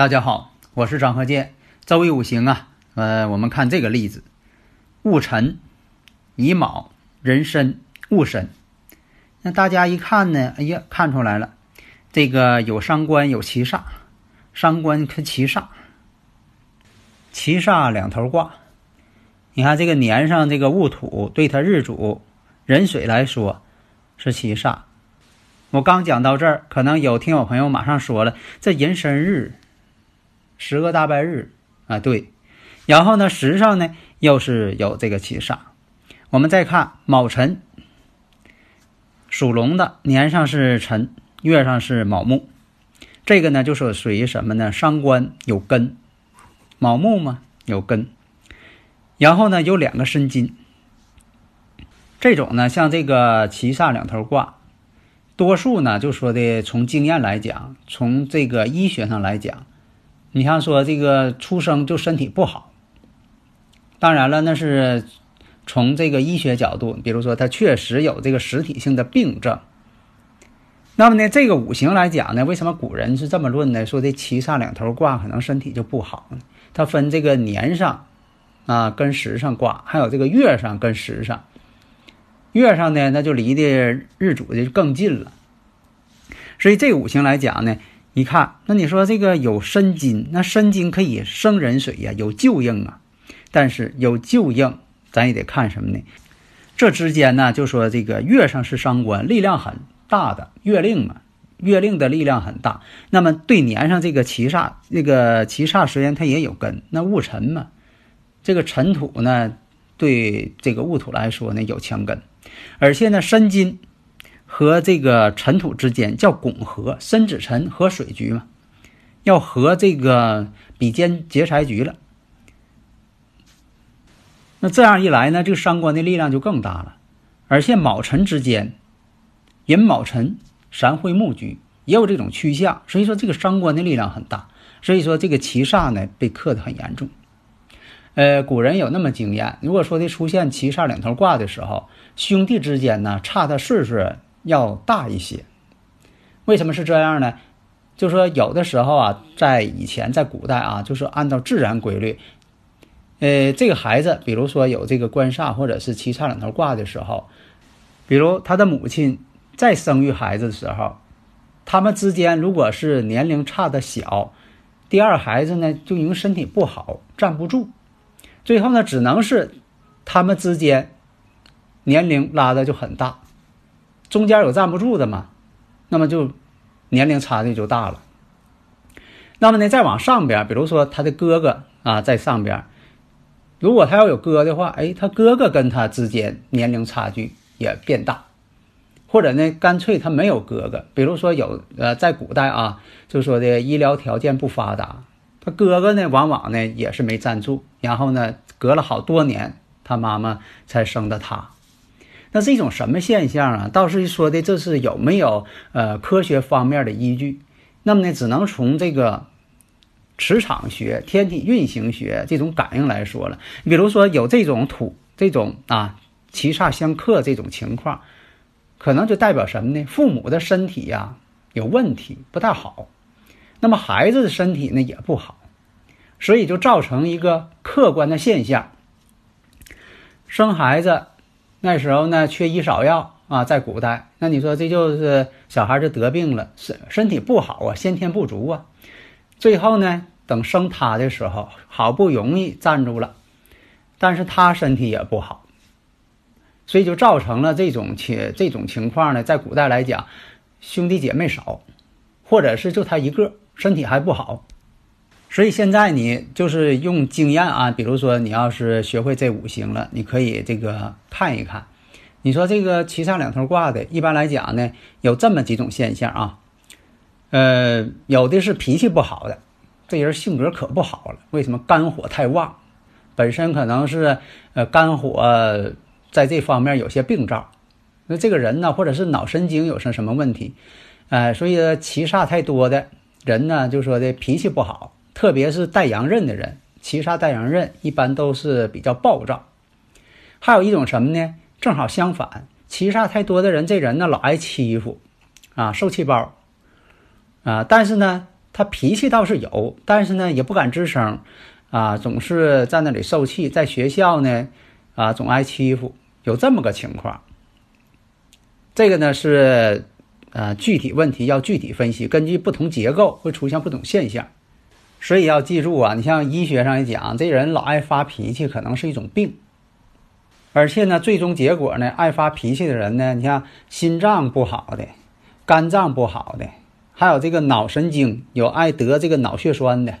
大家好，我是张鹤剑。周易五行啊，呃，我们看这个例子：戊辰、乙卯、壬申、戊申。那大家一看呢，哎呀，看出来了，这个有伤官，有七煞，伤官跟七煞，七煞两头挂。你看这个年上这个戊土，对他日主壬水来说是七煞。我刚讲到这儿，可能有听友朋友马上说了，这寅申日。十个大拜日啊，对，然后呢，时上呢又是有这个七煞。我们再看卯辰，属龙的年上是辰，月上是卯木，这个呢就是属于什么呢？伤官有根，卯木嘛有根，然后呢有两个申金。这种呢像这个七煞两头挂，多数呢就说的从经验来讲，从这个医学上来讲。你像说这个出生就身体不好，当然了，那是从这个医学角度，比如说他确实有这个实体性的病症。那么呢，这个五行来讲呢，为什么古人是这么论呢？说这七煞两头挂，可能身体就不好呢？它分这个年上啊跟时上挂，还有这个月上跟时上。月上呢，那就离的日主就更近了。所以这五行来讲呢。一看，那你说这个有申金，那申金可以生壬水呀，有旧应啊。但是有旧应，咱也得看什么呢？这之间呢，就说这个月上是伤官，力量很大的月令嘛，月令的力量很大。那么对年上这个七煞，这个七煞虽然它也有根，那戊辰嘛，这个辰土呢，对这个戊土来说呢有强根，而且呢申金。和这个尘土之间叫拱合，申子辰和水局嘛，要和这个比肩劫财局了。那这样一来呢，这个伤官的力量就更大了。而且卯辰之间，寅卯辰三会木局也有这种趋向，所以说这个伤官的力量很大。所以说这个七煞呢被克得很严重。呃，古人有那么经验，如果说的出现七煞两头挂的时候，兄弟之间呢差的岁数。要大一些，为什么是这样呢？就说有的时候啊，在以前，在古代啊，就是按照自然规律，呃，这个孩子，比如说有这个官煞或者是七煞两头挂的时候，比如他的母亲在生育孩子的时候，他们之间如果是年龄差的小，第二孩子呢就因为身体不好站不住，最后呢只能是他们之间年龄拉的就很大。中间有站不住的嘛，那么就年龄差距就大了。那么呢，再往上边，比如说他的哥哥啊，在上边，如果他要有哥的话，哎，他哥哥跟他之间年龄差距也变大，或者呢，干脆他没有哥哥。比如说有呃，在古代啊，就说的医疗条件不发达，他哥哥呢，往往呢也是没站住，然后呢，隔了好多年，他妈妈才生的他。那是一种什么现象啊？倒是说的这是有没有呃科学方面的依据？那么呢，只能从这个磁场学、天体运行学这种感应来说了。比如说有这种土这种啊七煞相克这种情况，可能就代表什么呢？父母的身体呀有问题，不太好。那么孩子的身体呢也不好，所以就造成一个客观的现象：生孩子。那时候呢，缺医少药啊，在古代，那你说这就是小孩就得病了，身身体不好啊，先天不足啊。最后呢，等生他的时候，好不容易站住了，但是他身体也不好，所以就造成了这种情这种情况呢。在古代来讲，兄弟姐妹少，或者是就他一个身体还不好，所以现在你就是用经验啊，比如说你要是学会这五行了，你可以这个看一看。你说这个七煞两头挂的，一般来讲呢，有这么几种现象啊。呃，有的是脾气不好的，这人性格可不好了。为什么肝火太旺？本身可能是呃肝火在这方面有些病灶。那这个人呢，或者是脑神经有什什么问题？哎，所以七煞太多的人呢，就说的脾气不好。特别是带阳刃的人，七杀带阳刃一般都是比较暴躁。还有一种什么呢？正好相反，七煞太多的人，这人呢老挨欺负，啊，受气包，啊，但是呢，他脾气倒是有，但是呢也不敢吱声，啊，总是在那里受气。在学校呢，啊，总挨欺负，有这么个情况。这个呢是，呃，具体问题要具体分析，根据不同结构会出现不同现象。所以要记住啊，你像医学上也讲，这人老爱发脾气，可能是一种病。而且呢，最终结果呢，爱发脾气的人呢，你像心脏不好的、肝脏不好的，还有这个脑神经有爱得这个脑血栓的。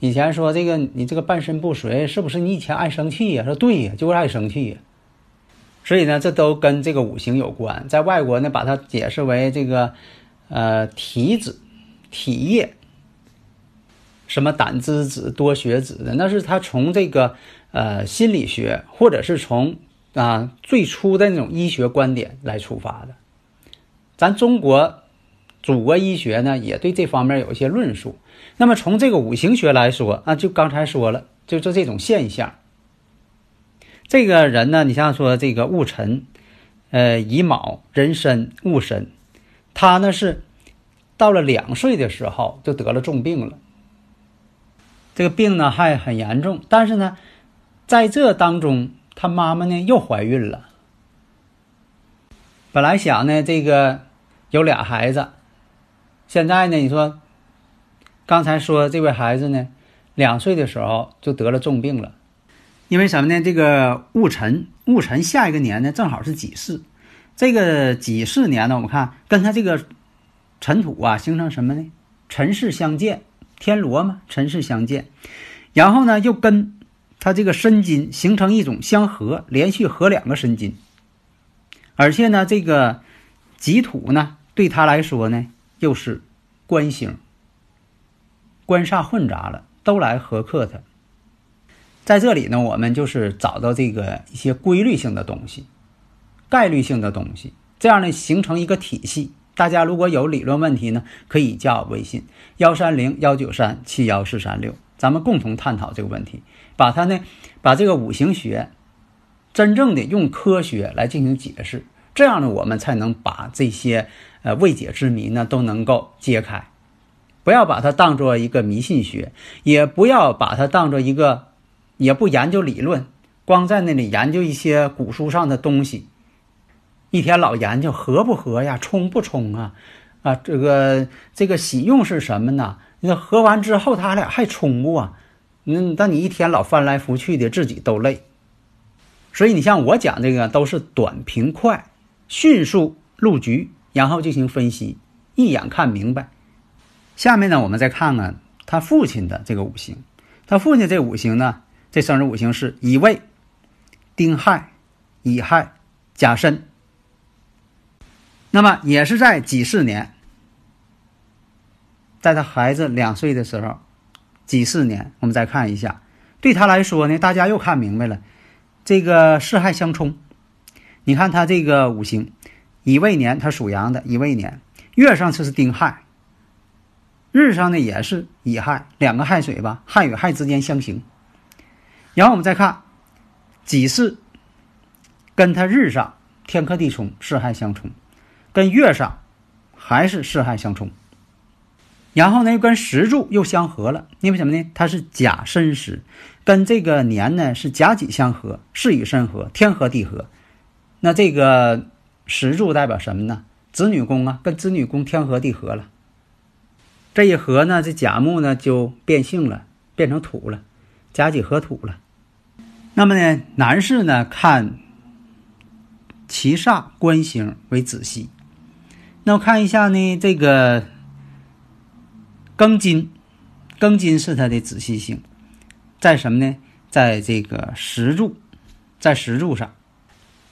以前说这个你这个半身不遂，是不是你以前爱生气呀？说对呀，就是爱生气呀。所以呢，这都跟这个五行有关。在外国呢，把它解释为这个呃体质、体液。什么胆汁子多血子的，那是他从这个呃心理学，或者是从啊最初的那种医学观点来出发的。咱中国祖国医学呢，也对这方面有一些论述。那么从这个五行学来说啊，就刚才说了，就就这种现象。这个人呢，你像说这个戊辰，呃乙卯壬申戊申，他呢是到了两岁的时候就得了重病了。这个病呢还很严重，但是呢，在这当中，他妈妈呢又怀孕了。本来想呢，这个有俩孩子，现在呢，你说，刚才说这位孩子呢，两岁的时候就得了重病了，因为什么呢？这个戊辰，戊辰下一个年呢正好是己巳，这个己巳年呢，我们看跟他这个尘土啊形成什么呢？尘世相见。天罗嘛，尘世相见，然后呢，又跟他这个申金形成一种相合，连续合两个申金，而且呢，这个己土呢，对他来说呢，又是官星，官煞混杂了，都来合克他。在这里呢，我们就是找到这个一些规律性的东西，概率性的东西，这样呢，形成一个体系。大家如果有理论问题呢，可以加我微信幺三零幺九三七幺四三六，咱们共同探讨这个问题，把它呢，把这个五行学真正的用科学来进行解释，这样呢，我们才能把这些呃未解之谜呢都能够揭开，不要把它当做一个迷信学，也不要把它当做一个，也不研究理论，光在那里研究一些古书上的东西。一天老研究合不合呀，冲不冲啊？啊，这个这个喜用是什么呢？那合完之后他俩还冲不啊？那那你一天老翻来覆去的，自己都累。所以你像我讲这个都是短平快，迅速入局，然后进行分析，一眼看明白。下面呢，我们再看看他父亲的这个五行。他父亲这五行呢，这生日五行是乙未、丁亥、乙亥、甲申。那么也是在几四年，在他孩子两岁的时候，几四年，我们再看一下，对他来说呢，大家又看明白了，这个四害相冲。你看他这个五行，乙未年，他属阳的，乙未年，月上这是丁亥，日上呢也是乙亥，两个亥水吧，亥与亥之间相刑。然后我们再看己巳，跟他日上天克地冲，四害相冲。跟月上还是四害相冲，然后呢又跟时柱又相合了，因为什么呢？它是甲申时，跟这个年呢是甲己相合，是与申合，天合地合。那这个时柱代表什么呢？子女宫啊，跟子女宫天合地合了。这一合呢，这甲木呢就变性了，变成土了，甲己合土了。那么呢，男士呢看其煞官星为子息。那我看一下呢，这个庚金庚金是它的子息星，在什么呢？在这个石柱，在石柱上。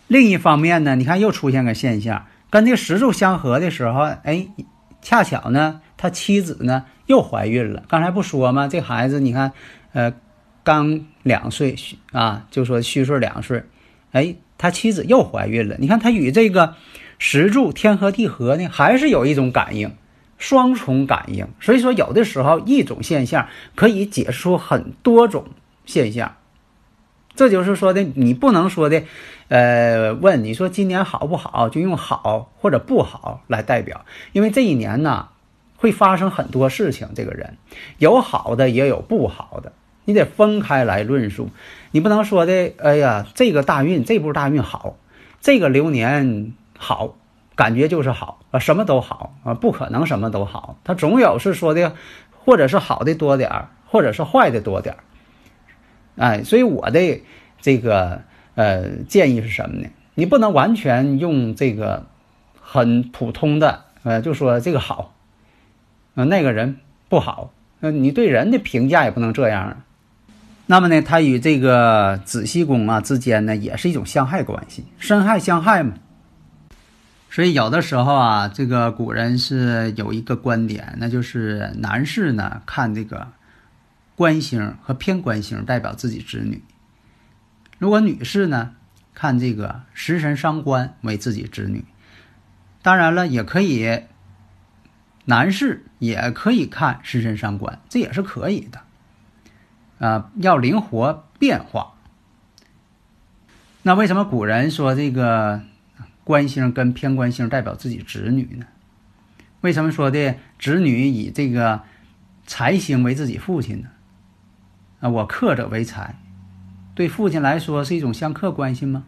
另一方面呢，你看又出现个现象，跟这个石柱相合的时候，哎，恰巧呢，他妻子呢又怀孕了。刚才不说吗？这孩子你看，呃，刚两岁啊，就说虚岁两岁，哎，他妻子又怀孕了。你看他与这个石柱天合地合呢，还是有一种感应。双重感应，所以说有的时候一种现象可以解释出很多种现象。这就是说的，你不能说的，呃，问你说今年好不好，就用好或者不好来代表，因为这一年呢会发生很多事情。这个人有好的也有不好的，你得分开来论述。你不能说的，哎呀，这个大运这步大运好，这个流年好。感觉就是好啊，什么都好啊，不可能什么都好，他总有是说的，或者是好的多点儿，或者是坏的多点儿，哎，所以我的这个呃建议是什么呢？你不能完全用这个很普通的呃，就说这个好啊，那个人不好，那你对人的评价也不能这样。那么呢，他与这个子息宫啊之间呢，也是一种相害关系，身害相害嘛。所以有的时候啊，这个古人是有一个观点，那就是男士呢看这个官星和偏官星代表自己子女；如果女士呢看这个食神伤官为自己子女。当然了，也可以男士也可以看食神伤官，这也是可以的。啊，要灵活变化。那为什么古人说这个？官星跟偏官星代表自己子女呢？为什么说的子女以这个财星为自己父亲呢？啊，我克者为财，对父亲来说是一种相克关系吗？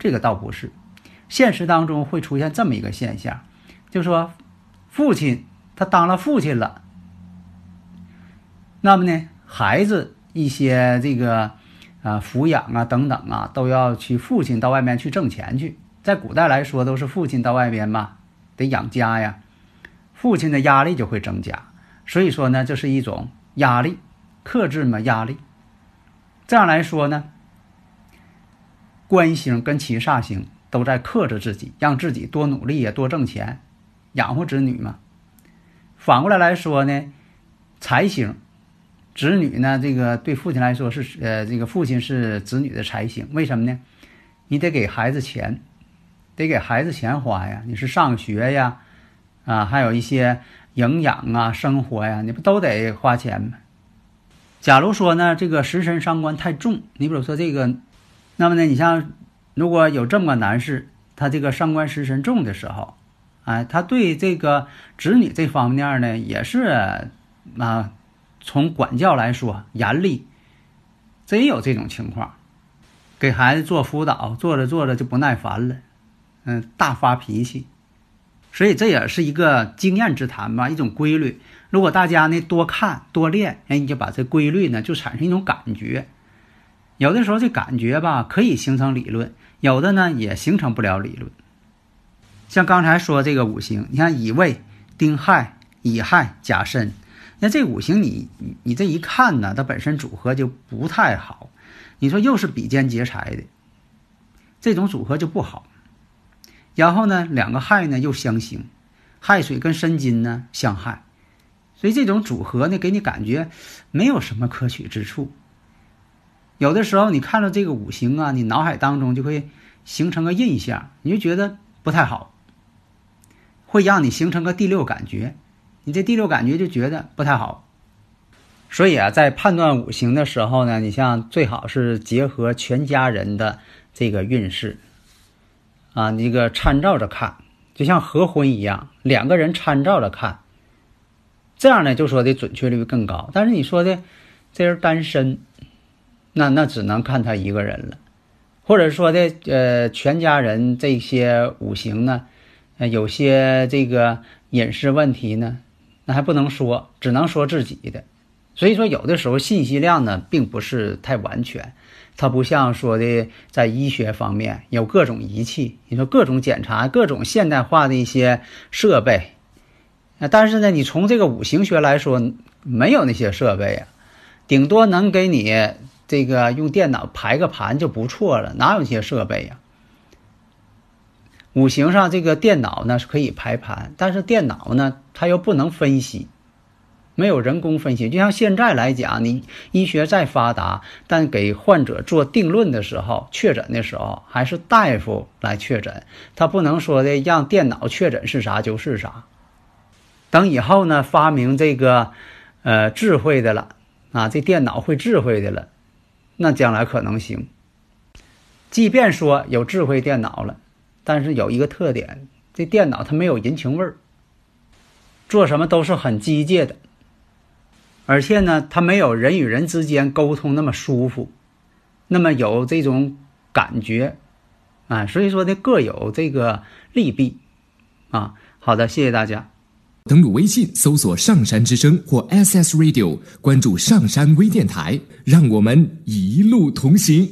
这个倒不是，现实当中会出现这么一个现象，就说父亲他当了父亲了，那么呢，孩子一些这个啊抚养啊等等啊，都要去父亲到外面去挣钱去。在古代来说，都是父亲到外边嘛，得养家呀，父亲的压力就会增加。所以说呢，这是一种压力，克制嘛压力。这样来说呢，官星跟七煞星都在克制自己，让自己多努力呀，多挣钱，养活子女嘛。反过来来说呢，财星，子女呢，这个对父亲来说是呃，这个父亲是子女的财星，为什么呢？你得给孩子钱。得给孩子钱花呀，你是上学呀，啊，还有一些营养啊、生活呀，你不都得花钱吗？假如说呢，这个食神伤官太重，你比如说这个，那么呢，你像如果有这么个男士，他这个伤官食神重的时候，哎，他对这个子女这方面呢，也是啊，从管教来说严厉，真有这种情况，给孩子做辅导，做着做着就不耐烦了。嗯，大发脾气，所以这也是一个经验之谈吧，一种规律。如果大家呢多看多练，哎，你就把这规律呢就产生一种感觉。有的时候这感觉吧可以形成理论，有的呢也形成不了理论。像刚才说这个五行，你看乙未、丁亥、乙亥、甲申，那这五行你你这一看呢，它本身组合就不太好。你说又是比肩劫财的，这种组合就不好。然后呢，两个亥呢又相刑，亥水跟申金呢相害，所以这种组合呢，给你感觉没有什么可取之处。有的时候你看到这个五行啊，你脑海当中就会形成个印象，你就觉得不太好，会让你形成个第六感觉，你这第六感觉就觉得不太好。所以啊，在判断五行的时候呢，你像最好是结合全家人的这个运势。啊，你这个参照着看，就像合婚一样，两个人参照着看，这样呢就说的准确率更高。但是你说的这人单身，那那只能看他一个人了，或者说的呃全家人这些五行呢，呃有些这个隐私问题呢，那还不能说，只能说自己的。所以说有的时候信息量呢并不是太完全。它不像说的在医学方面有各种仪器，你说各种检查、各种现代化的一些设备，但是呢，你从这个五行学来说，没有那些设备啊，顶多能给你这个用电脑排个盘就不错了，哪有些设备呀？五行上这个电脑呢是可以排盘，但是电脑呢它又不能分析，没有人工分析。就像现在来讲，你医学再发达，但给患者做定论的时候、确诊的时候，还是大夫来确诊，他不能说的让电脑确诊是啥就是啥。等以后呢，发明这个，呃，智慧的了，啊，这电脑会智慧的了，那将来可能行。即便说有智慧电脑了，但是有一个特点，这电脑它没有人情味儿，做什么都是很机械的，而且呢，它没有人与人之间沟通那么舒服，那么有这种感觉，啊，所以说呢，各有这个利弊，啊，好的，谢谢大家。登录微信搜索“上山之声”或 “SS Radio”，关注上山微电台，让我们一路同行。